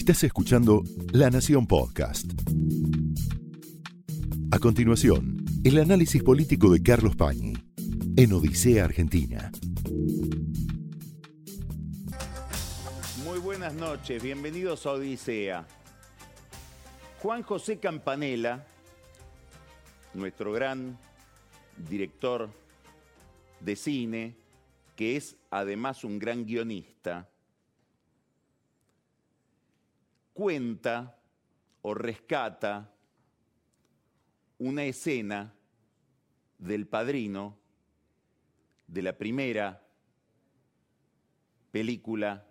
Estás escuchando La Nación Podcast. A continuación, el análisis político de Carlos Pañi en Odisea Argentina. Muy buenas noches, bienvenidos a Odisea. Juan José Campanella, nuestro gran director de cine, que es además un gran guionista, cuenta o rescata una escena del padrino de la primera película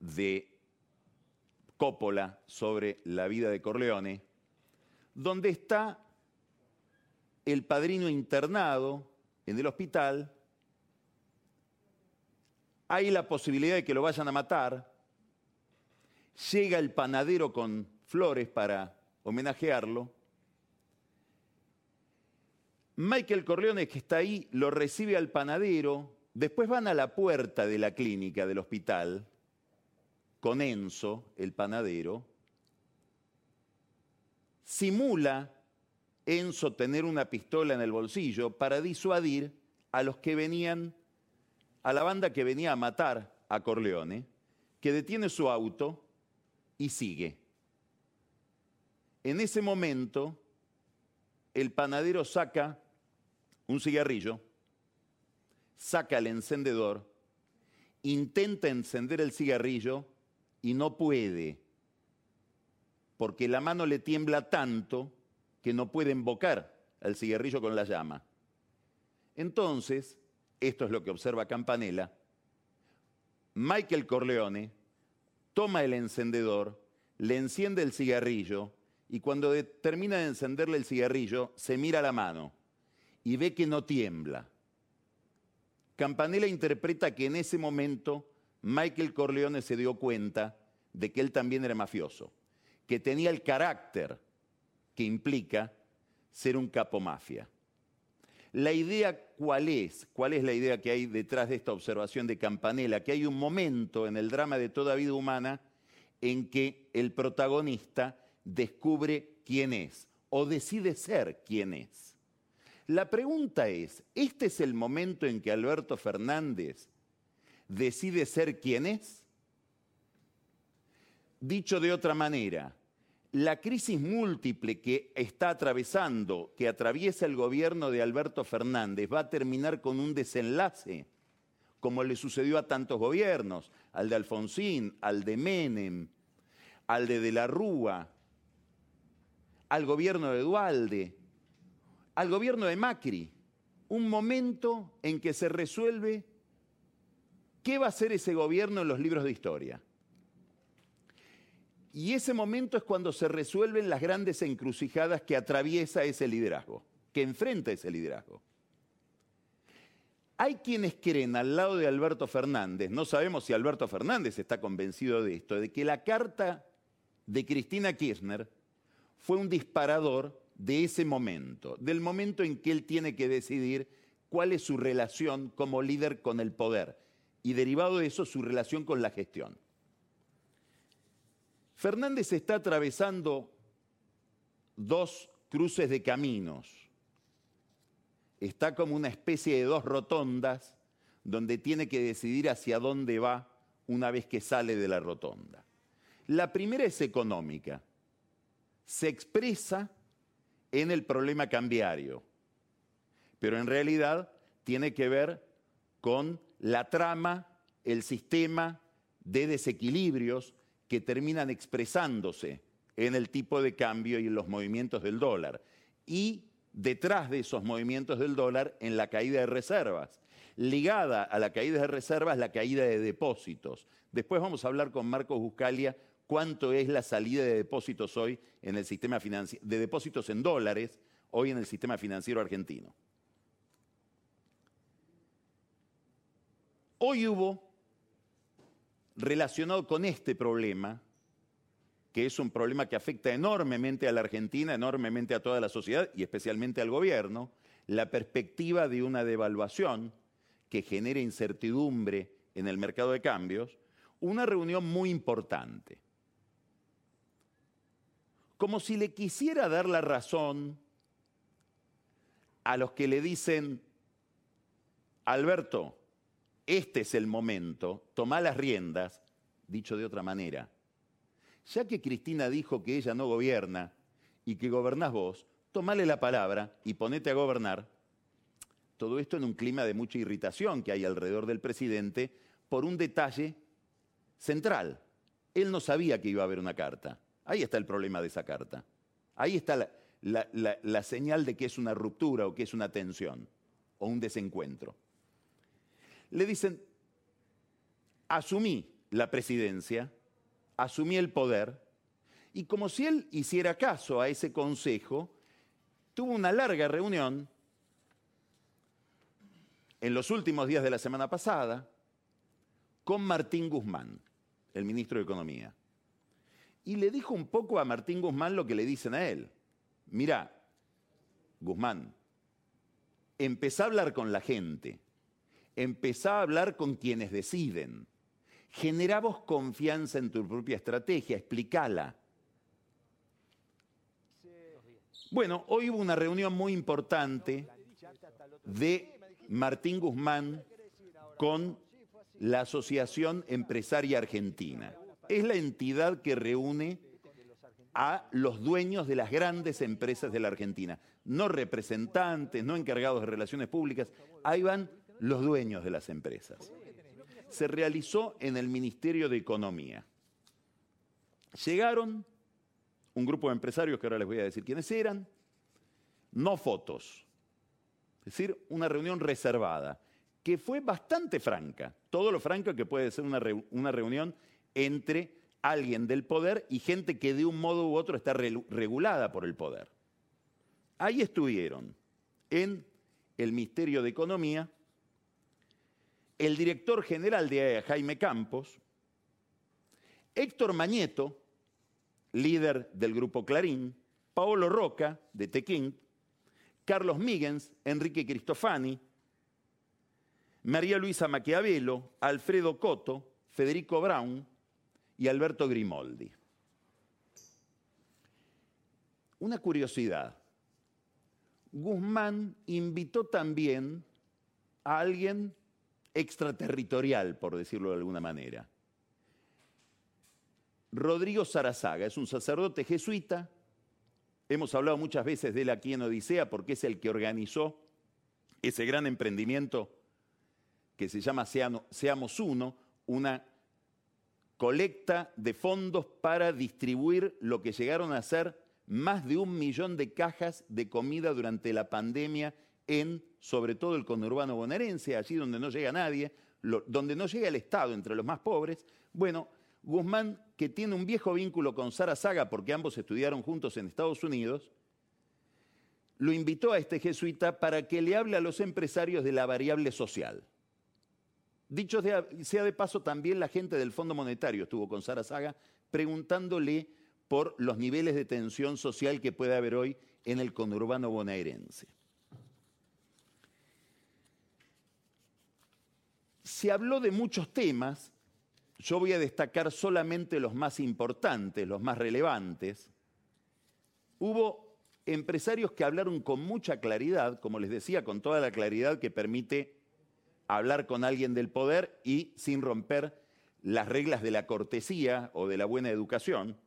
de Coppola sobre la vida de Corleone, donde está el padrino internado en el hospital, hay la posibilidad de que lo vayan a matar, llega el panadero con flores para homenajearlo, Michael Corleone, que está ahí, lo recibe al panadero, después van a la puerta de la clínica del hospital, con Enzo, el panadero, simula Enzo tener una pistola en el bolsillo para disuadir a los que venían, a la banda que venía a matar a Corleone, que detiene su auto y sigue. En ese momento, el panadero saca un cigarrillo, saca el encendedor, intenta encender el cigarrillo y no puede, porque la mano le tiembla tanto que no puede invocar al cigarrillo con la llama. Entonces, esto es lo que observa Campanella, Michael Corleone toma el encendedor, le enciende el cigarrillo y cuando termina de encenderle el cigarrillo, se mira la mano y ve que no tiembla. Campanella interpreta que en ese momento Michael Corleone se dio cuenta de que él también era mafioso, que tenía el carácter que implica ser un capo mafia. La idea cuál es, cuál es la idea que hay detrás de esta observación de Campanella, que hay un momento en el drama de toda vida humana en que el protagonista descubre quién es o decide ser quién es. La pregunta es, ¿este es el momento en que Alberto Fernández decide ser quién es? Dicho de otra manera, la crisis múltiple que está atravesando, que atraviesa el gobierno de Alberto Fernández, va a terminar con un desenlace, como le sucedió a tantos gobiernos, al de Alfonsín, al de Menem, al de De la Rúa, al gobierno de Dualde, al gobierno de Macri. Un momento en que se resuelve qué va a hacer ese gobierno en los libros de historia. Y ese momento es cuando se resuelven las grandes encrucijadas que atraviesa ese liderazgo, que enfrenta ese liderazgo. Hay quienes creen al lado de Alberto Fernández, no sabemos si Alberto Fernández está convencido de esto, de que la carta de Cristina Kirchner fue un disparador de ese momento, del momento en que él tiene que decidir cuál es su relación como líder con el poder y derivado de eso su relación con la gestión. Fernández está atravesando dos cruces de caminos. Está como una especie de dos rotondas donde tiene que decidir hacia dónde va una vez que sale de la rotonda. La primera es económica. Se expresa en el problema cambiario, pero en realidad tiene que ver con la trama, el sistema de desequilibrios que terminan expresándose en el tipo de cambio y en los movimientos del dólar. Y detrás de esos movimientos del dólar en la caída de reservas. Ligada a la caída de reservas, la caída de depósitos. Después vamos a hablar con Marcos Buscalia cuánto es la salida de depósitos hoy en el sistema financiero, de depósitos en dólares hoy en el sistema financiero argentino. Hoy hubo relacionado con este problema, que es un problema que afecta enormemente a la Argentina, enormemente a toda la sociedad y especialmente al gobierno, la perspectiva de una devaluación que genere incertidumbre en el mercado de cambios, una reunión muy importante. Como si le quisiera dar la razón a los que le dicen, Alberto, este es el momento, toma las riendas, dicho de otra manera. Ya que Cristina dijo que ella no gobierna y que gobernás vos, tomale la palabra y ponete a gobernar. Todo esto en un clima de mucha irritación que hay alrededor del presidente por un detalle central. Él no sabía que iba a haber una carta. Ahí está el problema de esa carta. Ahí está la, señal de que es una ruptura o que es una tensión o un desencuentro. Le dicen, asumí la presidencia, asumí el poder, y como si él hiciera caso a ese consejo, tuvo una larga reunión en los últimos días de la semana pasada con Martín Guzmán, el ministro de Economía. Y le dijo un poco a Martín Guzmán lo que le dicen a él. Mira, Guzmán, empezá a hablar con la gente, empezá a hablar con quienes deciden, generá vos confianza en tu propia estrategia, explícala. Bueno, hoy hubo una reunión muy importante de Martín Guzmán con la Asociación Empresaria Argentina. Es la entidad que reúne a los dueños de las grandes empresas de la Argentina. No representantes, no encargados de relaciones públicas, ahí van los dueños de las empresas. Se realizó en el Ministerio de Economía. Llegaron un grupo de empresarios que ahora les voy a decir quiénes eran, no fotos, es decir, una reunión reservada, que fue bastante franca, todo lo franco que puede ser una, una reunión entre alguien del poder y gente que de un modo u otro está regulada por el poder. Ahí estuvieron en el Ministerio de Economía el director general de AEA, Jaime Campos, Héctor Mañeto, líder del grupo Clarín, Paolo Roca, de Tequín, Carlos Migens, Enrique Cristofani, María Luisa Maquiavelo, Alfredo Coto, Federico Brown, y Alberto Grimoldi. Una curiosidad. Guzmán invitó también a alguien extraterritorial, por decirlo de alguna manera. Rodrigo Sarazaga es un sacerdote jesuita. Hemos hablado muchas veces de él aquí en Odisea porque es el que organizó ese gran emprendimiento que se llama Seamos Uno, una colecta de fondos para distribuir lo que llegaron a ser más de un millón de cajas de comida durante la pandemia en, sobre todo, el conurbano bonaerense, allí donde no llega nadie, donde no llega el Estado entre los más pobres. Bueno, Guzmán, que tiene un viejo vínculo con Sara Saga, porque ambos estudiaron juntos en Estados Unidos, lo invitó a este jesuita para que le hable a los empresarios de la variable social. Dicho sea de paso, también la gente del Fondo Monetario estuvo con Sara Saga preguntándole por los niveles de tensión social que puede haber hoy en el conurbano bonaerense. Se habló de muchos temas, yo voy a destacar solamente los más importantes, los más relevantes. Hubo empresarios que hablaron con mucha claridad, como les decía, con toda la claridad que permite hablar con alguien del poder y sin romper las reglas de la cortesía o de la buena educación.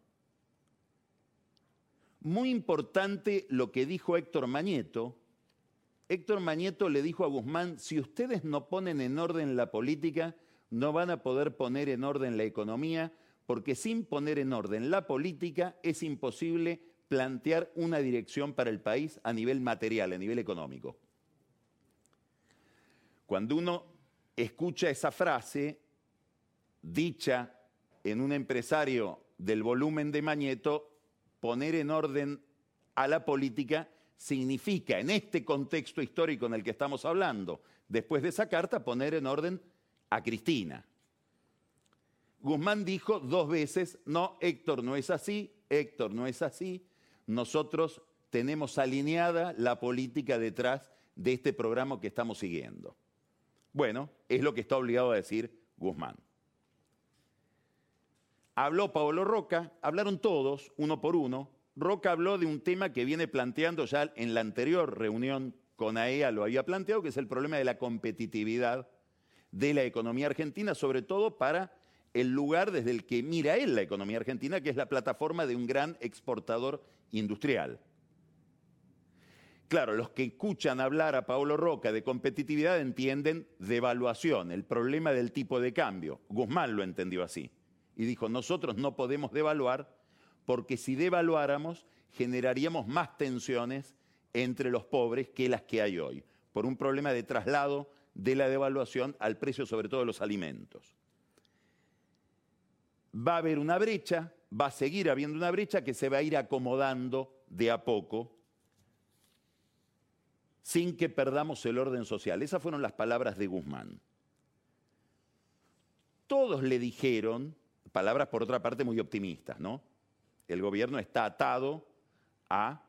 Muy importante lo que dijo Héctor Mañeto. Héctor Mañeto le dijo a Guzmán, si ustedes no ponen en orden la política, no van a poder poner en orden la economía, porque sin poner en orden la política es imposible plantear una dirección para el país a nivel material, a nivel económico. Cuando uno escucha esa frase dicha en un empresario del volumen de Mañeto, poner en orden a la política significa, en este contexto histórico en el que estamos hablando, después de esa carta, poner en orden a Cristina. Guzmán dijo dos veces, no, Héctor no es así, Héctor no es así, nosotros tenemos alineada la política detrás de este programa que estamos siguiendo. Bueno, es lo que está obligado a decir Guzmán. Habló Pablo Roca, hablaron todos, uno por uno. Roca habló de un tema que viene planteando ya en la anterior reunión con AEA, lo había planteado, que es el problema de la competitividad de la economía argentina, sobre todo para el lugar desde el que mira él la economía argentina, que es la plataforma de un gran exportador industrial. Claro, los que escuchan hablar a Paolo Roca de competitividad entienden devaluación, el problema del tipo de cambio. Guzmán lo entendió así y dijo, nosotros no podemos devaluar porque si devaluáramos generaríamos más tensiones entre los pobres que las que hay hoy, por un problema de traslado de la devaluación al precio sobre todo de los alimentos. Va a haber una brecha, va a seguir habiendo una brecha que se va a ir acomodando de a poco sin que perdamos el orden social. Esas fueron las palabras de Guzmán. Todos le dijeron, palabras por otra parte muy optimistas, ¿no? El gobierno está atado a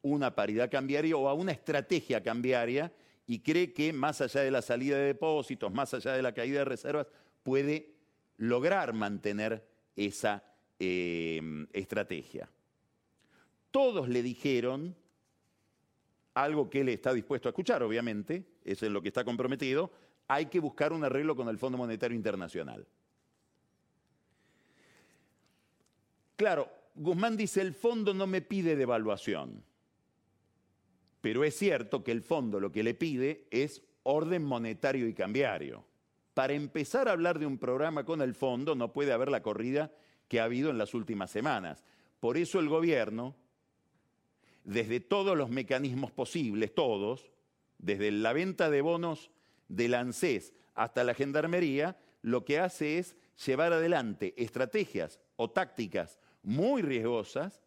una paridad cambiaria o a una estrategia cambiaria y cree que más allá de la salida de depósitos, más allá de la caída de reservas, puede lograr mantener esa eh, estrategia. Todos le dijeron algo que él está dispuesto a escuchar, obviamente, es lo que está comprometido, hay que buscar un arreglo con el Fondo Monetario Internacional. Claro, Guzmán dice, el fondo no me pide devaluación, pero es cierto que el fondo lo que le pide es orden monetario y cambiario. Para empezar a hablar de un programa con el fondo no puede haber la corrida que ha habido en las últimas semanas. Por eso el gobierno desde todos los mecanismos posibles, todos, desde la venta de bonos del ANSES hasta la gendarmería, lo que hace es llevar adelante estrategias o tácticas muy riesgosas,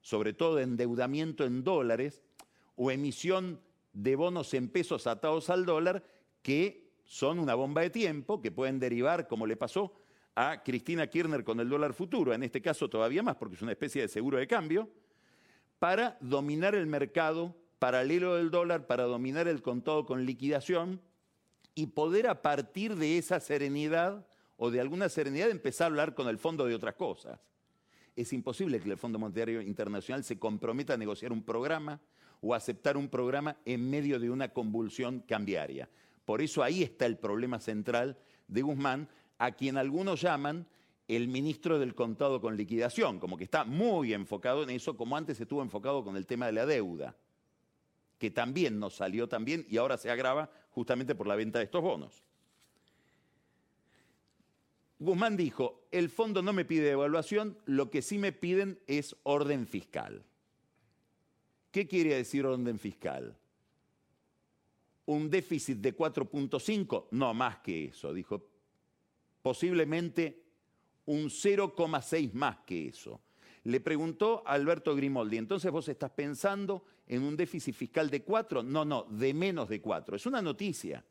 sobre todo de endeudamiento en dólares o emisión de bonos en pesos atados al dólar, que son una bomba de tiempo, que pueden derivar, como le pasó a Cristina Kirchner con el dólar futuro, en este caso todavía más, porque es una especie de seguro de cambio, para dominar el mercado paralelo del dólar, para dominar el contado con liquidación y poder a partir de esa serenidad o de alguna serenidad empezar a hablar con el fondo de otras cosas. Es imposible que el Fondo Monetario Internacional se comprometa a negociar un programa o aceptar un programa en medio de una convulsión cambiaria. Por eso ahí está el problema central de Guzmán, a quien algunos llaman el ministro del contado con liquidación, como que está muy enfocado en eso, como antes estuvo enfocado con el tema de la deuda, que también nos salió también y ahora se agrava justamente por la venta de estos bonos. Guzmán dijo, el fondo no me pide evaluación, lo que sí me piden es orden fiscal. ¿Qué quiere decir orden fiscal? ¿Un déficit de 4.5? No, más que eso, dijo. Posiblemente un 0,6 más que eso. Le preguntó Alberto Grimoldi, entonces vos estás pensando en un déficit fiscal de 4? No, no, de menos de 4. Es una noticia,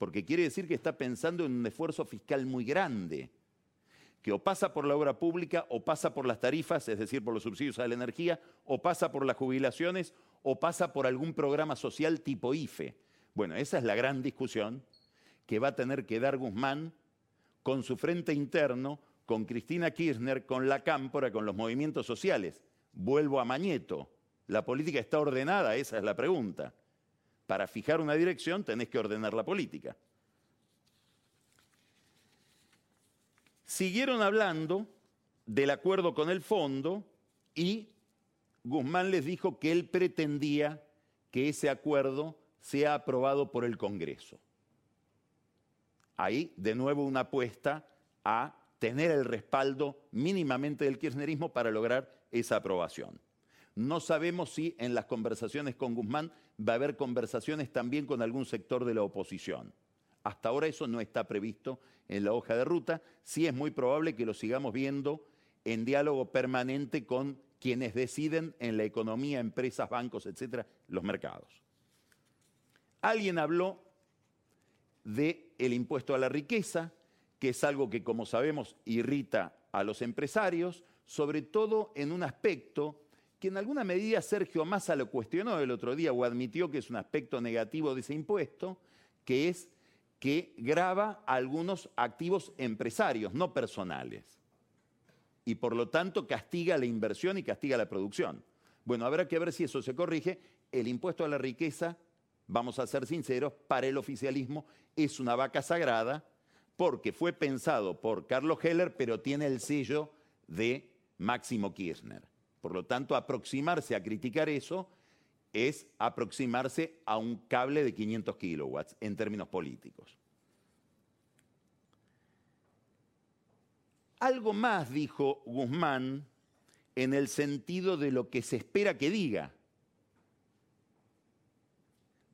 porque quiere decir que está pensando en un esfuerzo fiscal muy grande, que o pasa por la obra pública, o pasa por las tarifas, es decir, por los subsidios a la energía, o pasa por las jubilaciones, o pasa por algún programa social tipo IFE. Bueno, esa es la gran discusión que va a tener que dar Guzmán con su frente interno con Cristina Kirchner, con la cámpora, con los movimientos sociales. Vuelvo a Mañeto. ¿La política está ordenada? Esa es la pregunta. Para fijar una dirección tenés que ordenar la política. Siguieron hablando del acuerdo con el fondo y Guzmán les dijo que él pretendía que ese acuerdo sea aprobado por el Congreso. Ahí, de nuevo, una apuesta a tener el respaldo mínimamente del kirchnerismo para lograr esa aprobación. No sabemos si en las conversaciones con Guzmán va a haber conversaciones también con algún sector de la oposición. Hasta ahora eso no está previsto en la hoja de ruta. Sí es muy probable que lo sigamos viendo en diálogo permanente con quienes deciden en la economía, empresas, bancos, etcétera, los mercados. Alguien habló del el impuesto a la riqueza, que es algo que, como sabemos, irrita a los empresarios, sobre todo en un aspecto que en alguna medida Sergio Massa lo cuestionó el otro día o admitió que es un aspecto negativo de ese impuesto, que es que grava algunos activos empresarios, no personales. y por lo tanto castiga la inversión y castiga la producción. Bueno, habrá que ver si eso se corrige. El impuesto a la riqueza, vamos a ser sinceros, para el oficialismo es una vaca sagrada porque fue pensado por Carlos Heller, pero tiene el sello de Máximo Kirchner. Por lo tanto, aproximarse a criticar eso es aproximarse a un cable de 500 kilowatts en términos políticos. Algo más dijo Guzmán en el sentido de lo que se espera que diga.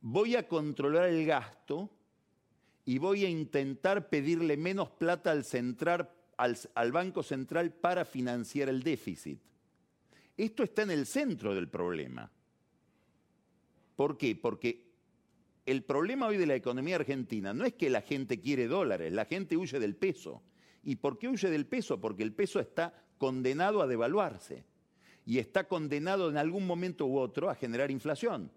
Voy a controlar el gasto y voy a intentar pedirle menos plata al, al, Banco Central para financiar el déficit. Esto está en el centro del problema. ¿Por qué? Porque el problema hoy de la economía argentina no es que la gente quiere dólares, la gente huye del peso. ¿Y por qué huye del peso? Porque el peso está condenado a devaluarse y está condenado en algún momento u otro a generar inflación.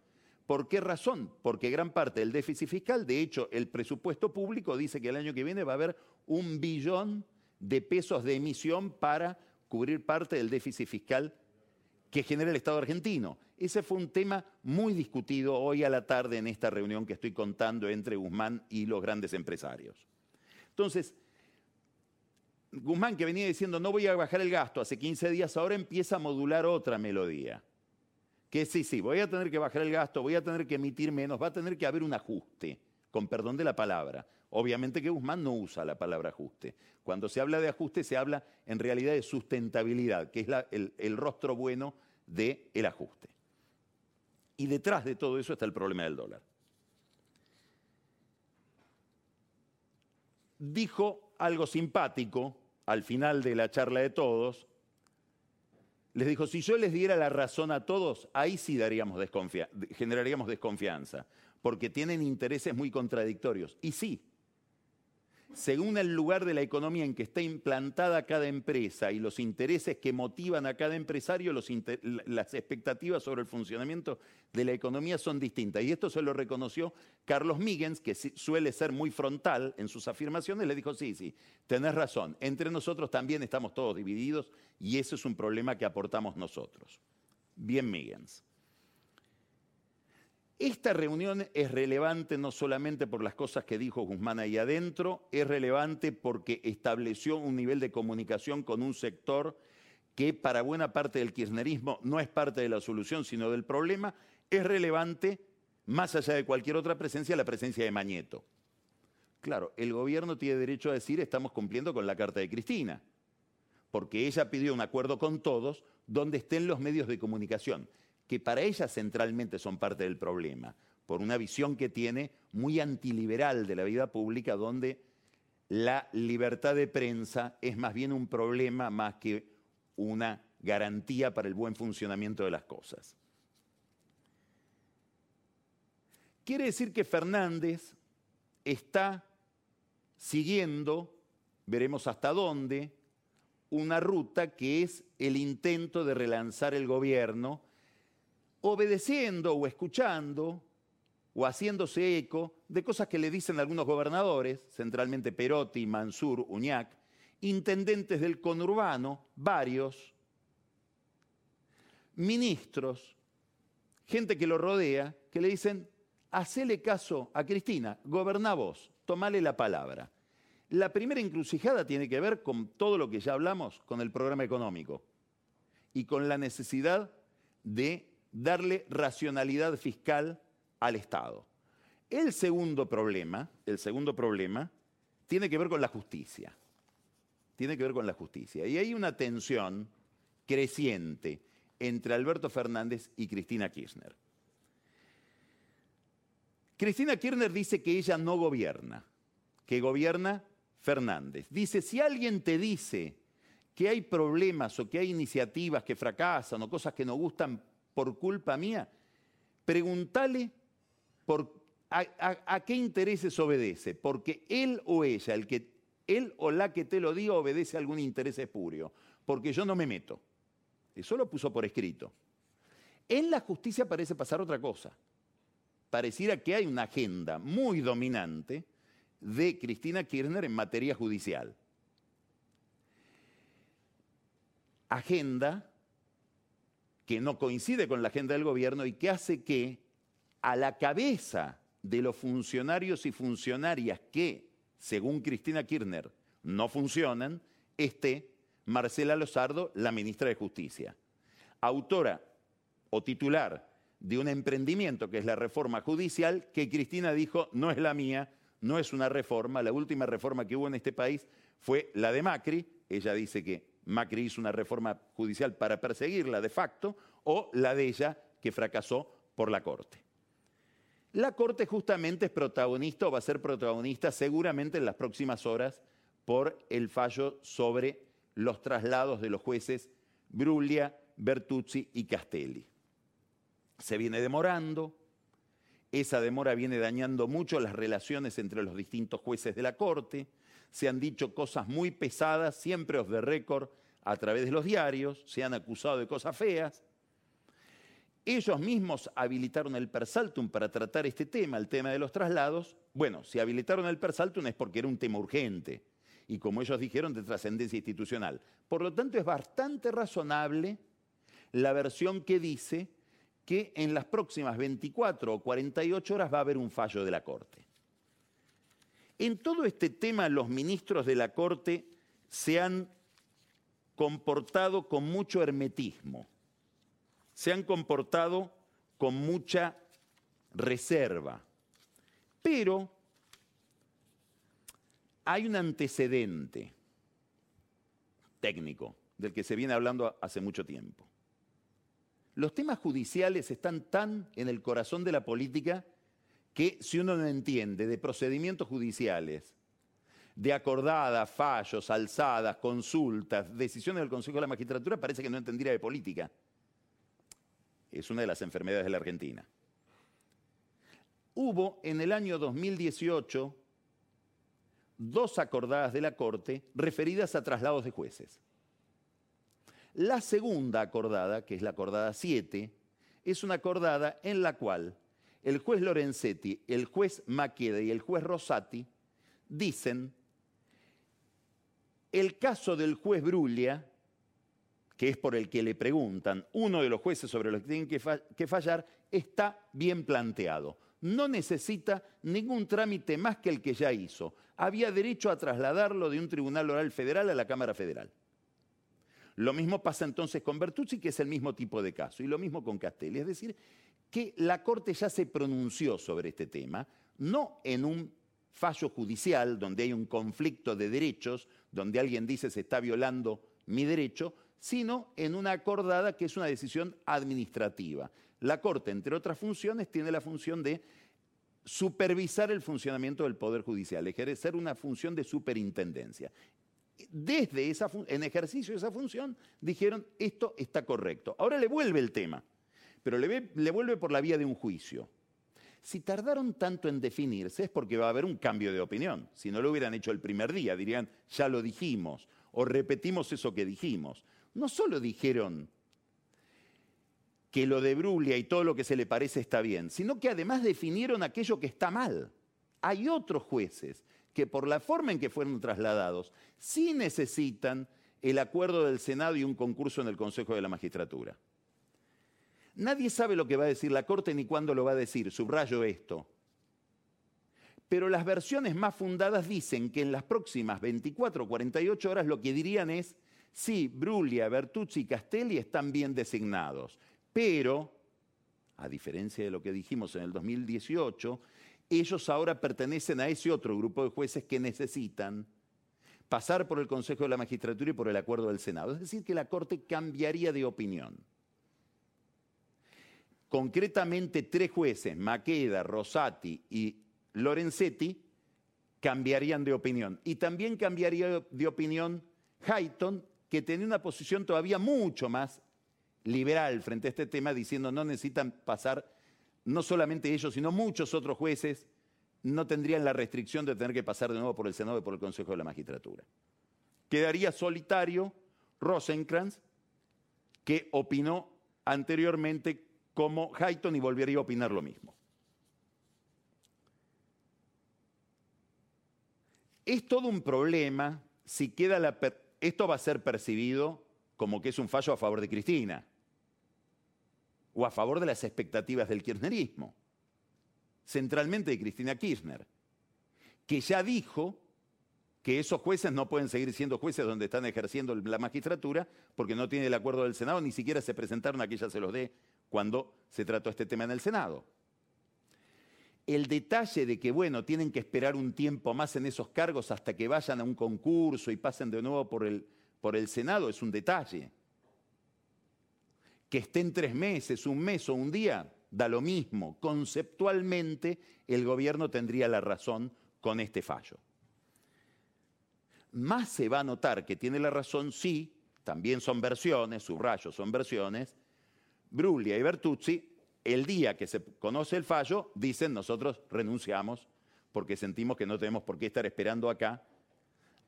¿Por qué razón? Porque gran parte del déficit fiscal, de hecho, el presupuesto público dice que el año que viene va a haber un billón de pesos de emisión para cubrir parte del déficit fiscal que genera el Estado argentino. Ese fue un tema muy discutido hoy a la tarde en esta reunión que estoy contando entre Guzmán y los grandes empresarios. Entonces, Guzmán, que venía diciendo no voy a bajar el gasto hace 15 días, ahora empieza a modular otra melodía. Que sí, sí, voy a tener que bajar el gasto, voy a tener que emitir menos, va a tener que haber un ajuste, con perdón de la palabra. Obviamente que Guzmán no usa la palabra ajuste. Cuando se habla de ajuste se habla en realidad de sustentabilidad, que es el, rostro bueno del ajuste. Y detrás de todo eso está el problema del dólar. Dijo algo simpático al final de la charla de todos, les dijo, si yo les diera la razón a todos, ahí sí daríamos generaríamos desconfianza, porque tienen intereses muy contradictorios. Y sí, según el lugar de la economía en que está implantada cada empresa y los intereses que motivan a cada empresario, las expectativas sobre el funcionamiento de la economía son distintas. Y esto se lo reconoció Carlos Migens, que suele ser muy frontal en sus afirmaciones, le dijo, sí, sí, tenés razón, entre nosotros también estamos todos divididos y eso es un problema que aportamos nosotros. Bien, Migens. Esta reunión es relevante no solamente por las cosas que dijo Guzmán ahí adentro, es relevante porque estableció un nivel de comunicación con un sector que para buena parte del kirchnerismo no es parte de la solución, sino del problema, es relevante, más allá de cualquier otra presencia, la presencia de Mañeto. Claro, el gobierno tiene derecho a decir estamos cumpliendo con la carta de Cristina, porque ella pidió un acuerdo con todos donde estén los medios de comunicación que para ella centralmente son parte del problema, por una visión que tiene muy antiliberal de la vida pública, donde la libertad de prensa es más bien un problema más que una garantía para el buen funcionamiento de las cosas. Quiere decir que Fernández está siguiendo, veremos hasta dónde, una ruta que es el intento de relanzar el gobierno obedeciendo o escuchando o haciéndose eco de cosas que le dicen algunos gobernadores, centralmente Perotti, Mansur, Uñac, intendentes del conurbano, varios, ministros, gente que lo rodea, que le dicen, hacele caso a Cristina, goberná vos, tomale la palabra. La primera encrucijada tiene que ver con todo lo que ya hablamos, con el programa económico y con la necesidad de darle racionalidad fiscal al Estado. El segundo problema, el segundo problema tiene que ver con la justicia. Tiene que ver con la justicia. Y hay una tensión creciente entre Alberto Fernández y Cristina Kirchner. Cristina Kirchner dice que ella no gobierna, que gobierna Fernández. Dice, si alguien te dice que hay problemas o que hay iniciativas que fracasan o cosas que no gustan por culpa mía, pregúntale por, a, qué intereses obedece, porque él o ella, el que, él o la que te lo diga, obedece a algún interés espurio, porque yo no me meto. Eso lo puso por escrito. En la justicia parece pasar otra cosa. Pareciera que hay una agenda muy dominante de Cristina Kirchner en materia judicial. agenda que no coincide con la agenda del gobierno y que hace que a la cabeza de los funcionarios y funcionarias que, según Cristina Kirchner, no funcionan, esté Marcela Lozardo, la ministra de Justicia, autora o titular de un emprendimiento que es la reforma judicial, que Cristina dijo no es la mía, no es una reforma, la última reforma que hubo en este país fue la de Macri, ella dice que Macri hizo una reforma judicial para perseguirla de facto, o la de ella que fracasó por la Corte. La Corte justamente es protagonista o va a ser protagonista seguramente en las próximas horas por el fallo sobre los traslados de los jueces Bruglia, Bertuzzi y Castelli. Se viene demorando, esa demora viene dañando mucho las relaciones entre los distintos jueces de la Corte, se han dicho cosas muy pesadas, siempre off the record, a través de los diarios, se han acusado de cosas feas. Ellos mismos habilitaron el Persaltum para tratar este tema, el tema de los traslados. Bueno, si habilitaron el Persaltum es porque era un tema urgente y, como ellos dijeron, de trascendencia institucional. Por lo tanto, es bastante razonable la versión que dice que en las próximas 24 o 48 horas va a haber un fallo de la Corte. En todo este tema los ministros de la Corte se han comportado con mucho hermetismo, se han comportado con mucha reserva, pero hay un antecedente técnico del que se viene hablando hace mucho tiempo. Los temas judiciales están tan en el corazón de la política que si uno no entiende de procedimientos judiciales, de acordadas, fallos, alzadas, consultas, decisiones del Consejo de la Magistratura, parece que no entendiera de política. Es una de las enfermedades de la Argentina. Hubo en el año 2018 dos acordadas de la Corte referidas a traslados de jueces. La segunda acordada, que es la acordada 7, es una acordada en la cual el juez Lorenzetti, el juez Maqueda y el juez Rosati dicen, el caso del juez Bruglia, que es por el que le preguntan, uno de los jueces sobre los que tienen que fallar, está bien planteado. No necesita ningún trámite más que el que ya hizo. Había derecho a trasladarlo de un tribunal oral federal a la Cámara Federal. Lo mismo pasa entonces con Bertuzzi, que es el mismo tipo de caso, y lo mismo con Castelli. Es decir, que la Corte ya se pronunció sobre este tema, no en un fallo judicial donde hay un conflicto de derechos, donde alguien dice se está violando mi derecho, sino en una acordada que es una decisión administrativa. La Corte, entre otras funciones, tiene la función de supervisar el funcionamiento del Poder Judicial, ejercer una función de superintendencia. Desde esa en ejercicio de esa función dijeron, esto está correcto. Ahora le vuelve el tema pero le, vuelve por la vía de un juicio. Si tardaron tanto en definirse es porque va a haber un cambio de opinión. Si no lo hubieran hecho el primer día, dirían, ya lo dijimos, o repetimos eso que dijimos. No solo dijeron que lo de Brulia y todo lo que se le parece está bien, sino que además definieron aquello que está mal. Hay otros jueces que por la forma en que fueron trasladados sí necesitan el acuerdo del Senado y un concurso en el Consejo de la Magistratura. Nadie sabe lo que va a decir la Corte ni cuándo lo va a decir, subrayo esto. Pero las versiones más fundadas dicen que en las próximas 24 o 48 horas lo que dirían es, sí, Bruglia, Bertuzzi y Castelli están bien designados, pero, a diferencia de lo que dijimos en el 2018, ellos ahora pertenecen a ese otro grupo de jueces que necesitan pasar por el Consejo de la Magistratura y por el acuerdo del Senado. Es decir, que la Corte cambiaría de opinión concretamente tres jueces, Maqueda, Rosati y Lorenzetti, cambiarían de opinión. Y también cambiaría de opinión Hayton, que tenía una posición todavía mucho más liberal frente a este tema, diciendo no necesitan pasar, no solamente ellos, sino muchos otros jueces, no tendrían la restricción de tener que pasar de nuevo por el Senado y por el Consejo de la Magistratura. Quedaría solitario Rosenkrantz, que opinó anteriormente como Hayton y volvería a opinar lo mismo. Es todo un problema si queda la... esto va a ser percibido como que es un fallo a favor de Cristina o a favor de las expectativas del kirchnerismo, centralmente de Cristina Kirchner, que ya dijo que esos jueces no pueden seguir siendo jueces donde están ejerciendo la magistratura porque no tiene el acuerdo del Senado, ni siquiera se presentaron a que ella se los dé cuando se trató este tema en el Senado. El detalle de que, bueno, tienen que esperar un tiempo más en esos cargos hasta que vayan a un concurso y pasen de nuevo por el, por el Senado es un detalle. Que estén tres meses, un mes o un día, da lo mismo. Conceptualmente, el gobierno tendría la razón con este fallo. Más se va a notar que tiene la razón si, también son versiones, subrayos son versiones, Bruglia y Bertuzzi, el día que se conoce el fallo, dicen nosotros renunciamos porque sentimos que no tenemos por qué estar esperando acá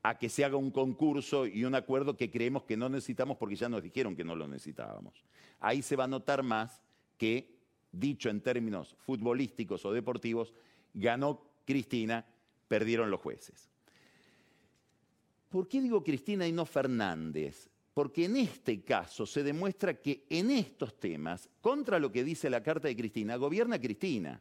a que se haga un concurso y un acuerdo que creemos que no necesitamos porque ya nos dijeron que no lo necesitábamos. Ahí se va a notar más que, dicho en términos futbolísticos o deportivos, ganó Cristina, perdieron los jueces. ¿Por qué digo Cristina y no Fernández? Porque en este caso se demuestra que en estos temas, contra lo que dice la carta de Cristina, gobierna Cristina.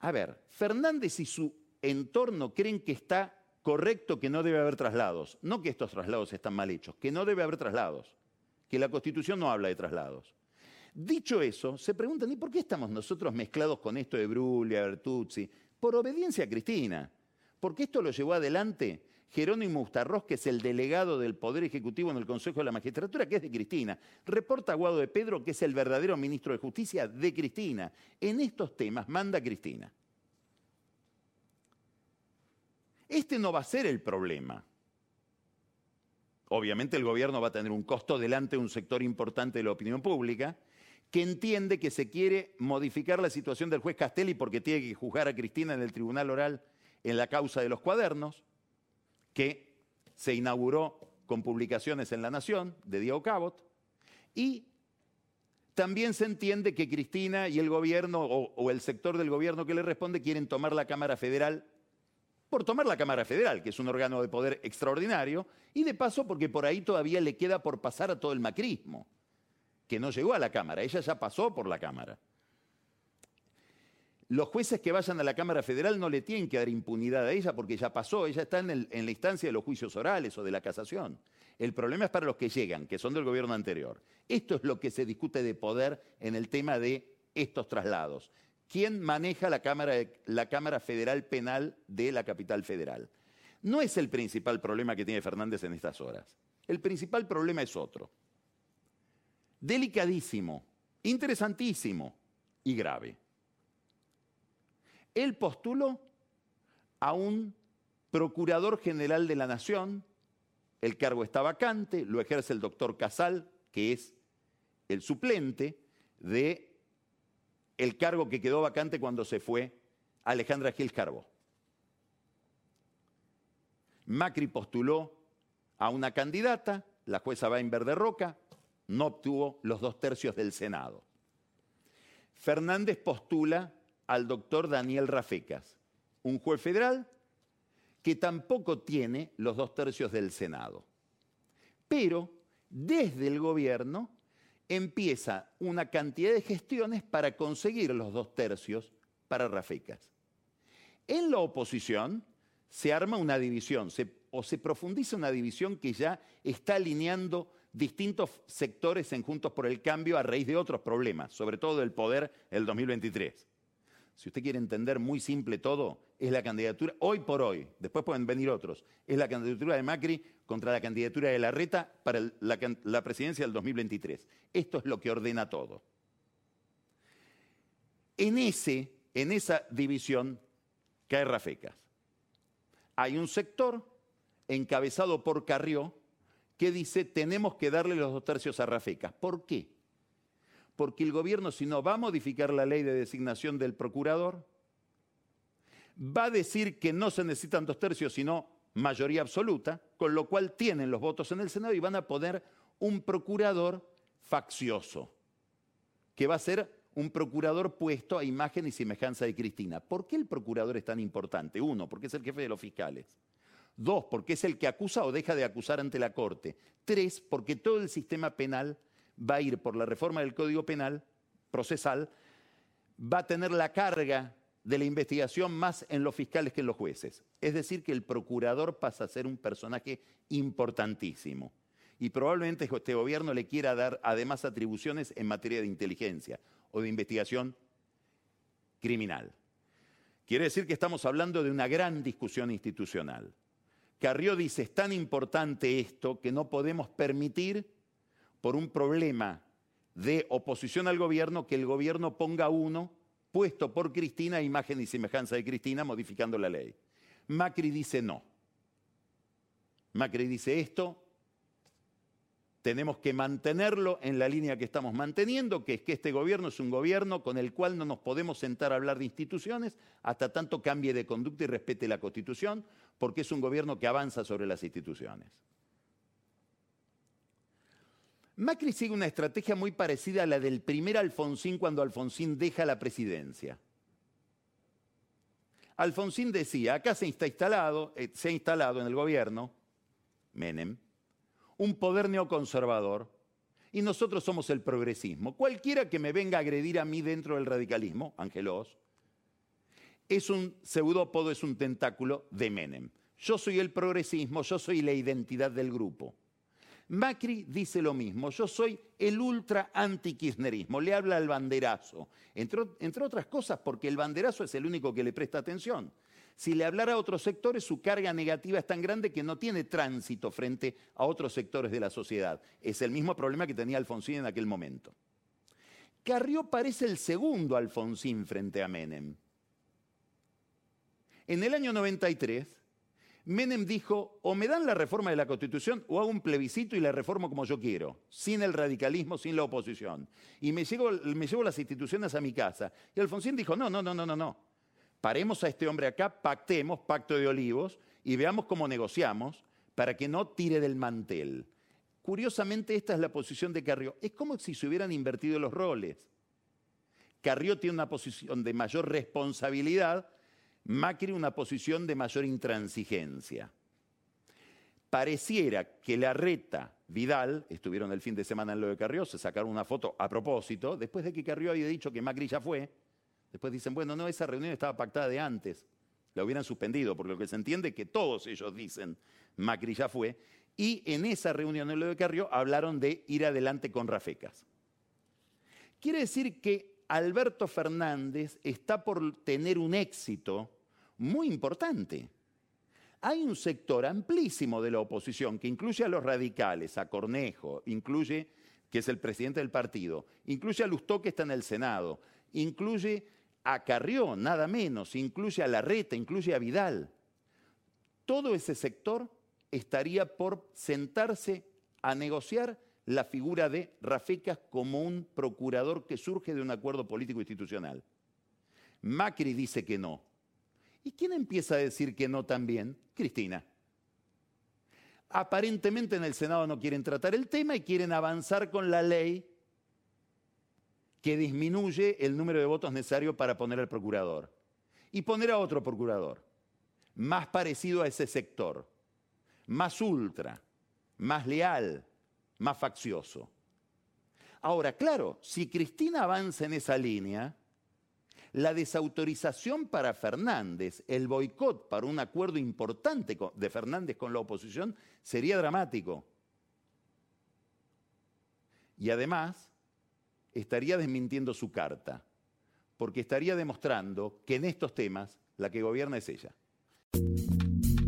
A ver, Fernández y su entorno creen que está correcto que no debe haber traslados. No que estos traslados están mal hechos, que no debe haber traslados. Que la Constitución no habla de traslados. Dicho eso, se preguntan, ¿y por qué estamos nosotros mezclados con esto de Brulia, Bertuzzi? Por obediencia a Cristina. Porque esto lo llevó adelante Jerónimo Ustarros, que es el delegado del Poder Ejecutivo en el Consejo de la Magistratura, que es de Cristina. Reporta Guado de Pedro, que es el verdadero ministro de Justicia de Cristina. En estos temas manda Cristina. Este no va a ser el problema. Obviamente el gobierno va a tener un costo delante de un sector importante de la opinión pública que entiende que se quiere modificar la situación del juez Castelli porque tiene que juzgar a Cristina en el tribunal oral en la causa de los cuadernos que se inauguró con publicaciones en La Nación de Diego Cabot, y también se entiende que Cristina y el gobierno o, o, el sector del gobierno que le responde quieren tomar la Cámara Federal por tomar la Cámara Federal, que es un órgano de poder extraordinario, y de paso porque por ahí todavía le queda por pasar a todo el macrismo, que no llegó a la Cámara, ella ya pasó por la Cámara los jueces que vayan a la Cámara Federal no le tienen que dar impunidad a ella porque ya pasó, ella está en, la instancia de los juicios orales o de la casación. El problema es para los que llegan, que son del gobierno anterior. Esto es lo que se discute de poder en el tema de estos traslados. ¿Quién maneja la Cámara, Federal Penal de la capital federal? No es el principal problema que tiene Fernández en estas horas. El principal problema es otro. Delicadísimo, interesantísimo y grave. Él postuló a un procurador general de la Nación, el cargo está vacante, lo ejerce el doctor Casal, que es el suplente de el cargo que quedó vacante cuando se fue Alejandra Gil Carbó. Macri postuló a una candidata, la jueza Weinberg de Roca, no obtuvo los dos tercios del Senado. Fernández postula al doctor Daniel Rafecas, un juez federal que tampoco tiene los dos tercios del Senado. Pero desde el gobierno empieza una cantidad de gestiones para conseguir los dos tercios para Rafecas. En la oposición se arma una división o se profundiza una división que ya está alineando distintos sectores en Juntos por el Cambio a raíz de otros problemas, sobre todo del poder el 2023 si usted quiere entender muy simple todo, es la candidatura, hoy por hoy, después pueden venir otros, es la candidatura de Macri contra la candidatura de Larreta para la, presidencia del 2023. Esto es lo que ordena todo. En, ese, en esa división cae Rafecas. Hay un sector encabezado por Carrió que dice tenemos que darle los dos tercios a Rafecas. ¿Por qué? Porque el gobierno, si no va a modificar la ley de designación del procurador, va a decir que no se necesitan dos tercios, sino mayoría absoluta, con lo cual tienen los votos en el Senado y van a poner un procurador faccioso, que va a ser un procurador puesto a imagen y semejanza de Cristina. ¿Por qué el procurador es tan importante? Uno, porque es el jefe de los fiscales. Dos, porque es el que acusa o deja de acusar ante la Corte. Tres, porque todo el sistema penal va a ir por la reforma del Código Penal procesal, va a tener la carga de la investigación más en los fiscales que en los jueces. Es decir, que el procurador pasa a ser un personaje importantísimo. Y probablemente este gobierno le quiera dar además atribuciones en materia de inteligencia o de investigación criminal. Quiere decir que estamos hablando de una gran discusión institucional. Carrió dice, es tan importante esto que no podemos permitir, por un problema de oposición al gobierno, que el gobierno ponga uno puesto por Cristina, imagen y semejanza de Cristina, modificando la ley. Macri dice no. Macri dice esto, tenemos que mantenerlo en la línea que estamos manteniendo, que es que este gobierno es un gobierno con el cual no nos podemos sentar a hablar de instituciones hasta tanto cambie de conducta y respete la Constitución, porque es un gobierno que avanza sobre las instituciones. Macri sigue una estrategia muy parecida a la del primer Alfonsín cuando Alfonsín deja la presidencia. Alfonsín decía, acá se, está instalado, eh, se ha instalado en el gobierno, Menem, un poder neoconservador y nosotros somos el progresismo. Cualquiera que me venga a agredir a mí dentro del radicalismo, Ángelos, es un pseudópodo, es un tentáculo de Menem. Yo soy el progresismo, yo soy la identidad del grupo. Macri dice lo mismo, yo soy el ultra anti-kirchnerismo, le habla al banderazo, entre, entre, otras cosas porque el banderazo es el único que le presta atención. Si le hablara a otros sectores, su carga negativa es tan grande que no tiene tránsito frente a otros sectores de la sociedad. Es el mismo problema que tenía Alfonsín en aquel momento. Carrió parece el segundo Alfonsín frente a Menem. En el año 93, Menem dijo, o me dan la reforma de la Constitución o hago un plebiscito y la reformo como yo quiero, sin el radicalismo, sin la oposición. Y me llevo, las instituciones a mi casa. Y Alfonsín dijo, no, no, no, no, no, no paremos a este hombre acá, pactemos, pacto de olivos, y veamos cómo negociamos para que no tire del mantel. Curiosamente, esta es la posición de Carrió. Es como si se hubieran invertido los roles. Carrió tiene una posición de mayor responsabilidad, Macri una posición de mayor intransigencia. Pareciera que la reta Vidal, estuvieron el fin de semana en lo de Carrió, se sacaron una foto a propósito, después de que Carrió había dicho que Macri ya fue, Después dicen, bueno, no, esa reunión estaba pactada de antes. La hubieran suspendido, porque lo que se entiende es que todos ellos dicen, Macri ya fue. Y en esa reunión en lo de Carrió hablaron de ir adelante con Rafecas. Quiere decir que Alberto Fernández está por tener un éxito muy importante. Hay un sector amplísimo de la oposición que incluye a los radicales, a Cornejo, incluye, que es el presidente del partido, incluye a Lustó que está en el Senado, incluye a Carrió, nada menos, incluye a Larreta, incluye a Vidal. Todo ese sector estaría por sentarse a negociar la figura de Rafecas como un procurador que surge de un acuerdo político institucional. Macri dice que no. ¿Y quién empieza a decir que no también? Cristina. Aparentemente en el Senado no quieren tratar el tema y quieren avanzar con la ley que disminuye el número de votos necesarios para poner al procurador. Y poner a otro procurador, más parecido a ese sector, más ultra, más leal, más faccioso. Ahora, claro, si Cristina avanza en esa línea, la desautorización para Fernández, el boicot para un acuerdo importante de Fernández con la oposición sería dramático. Y además, estaría desmintiendo su carta, porque estaría demostrando que en estos temas la que gobierna es ella.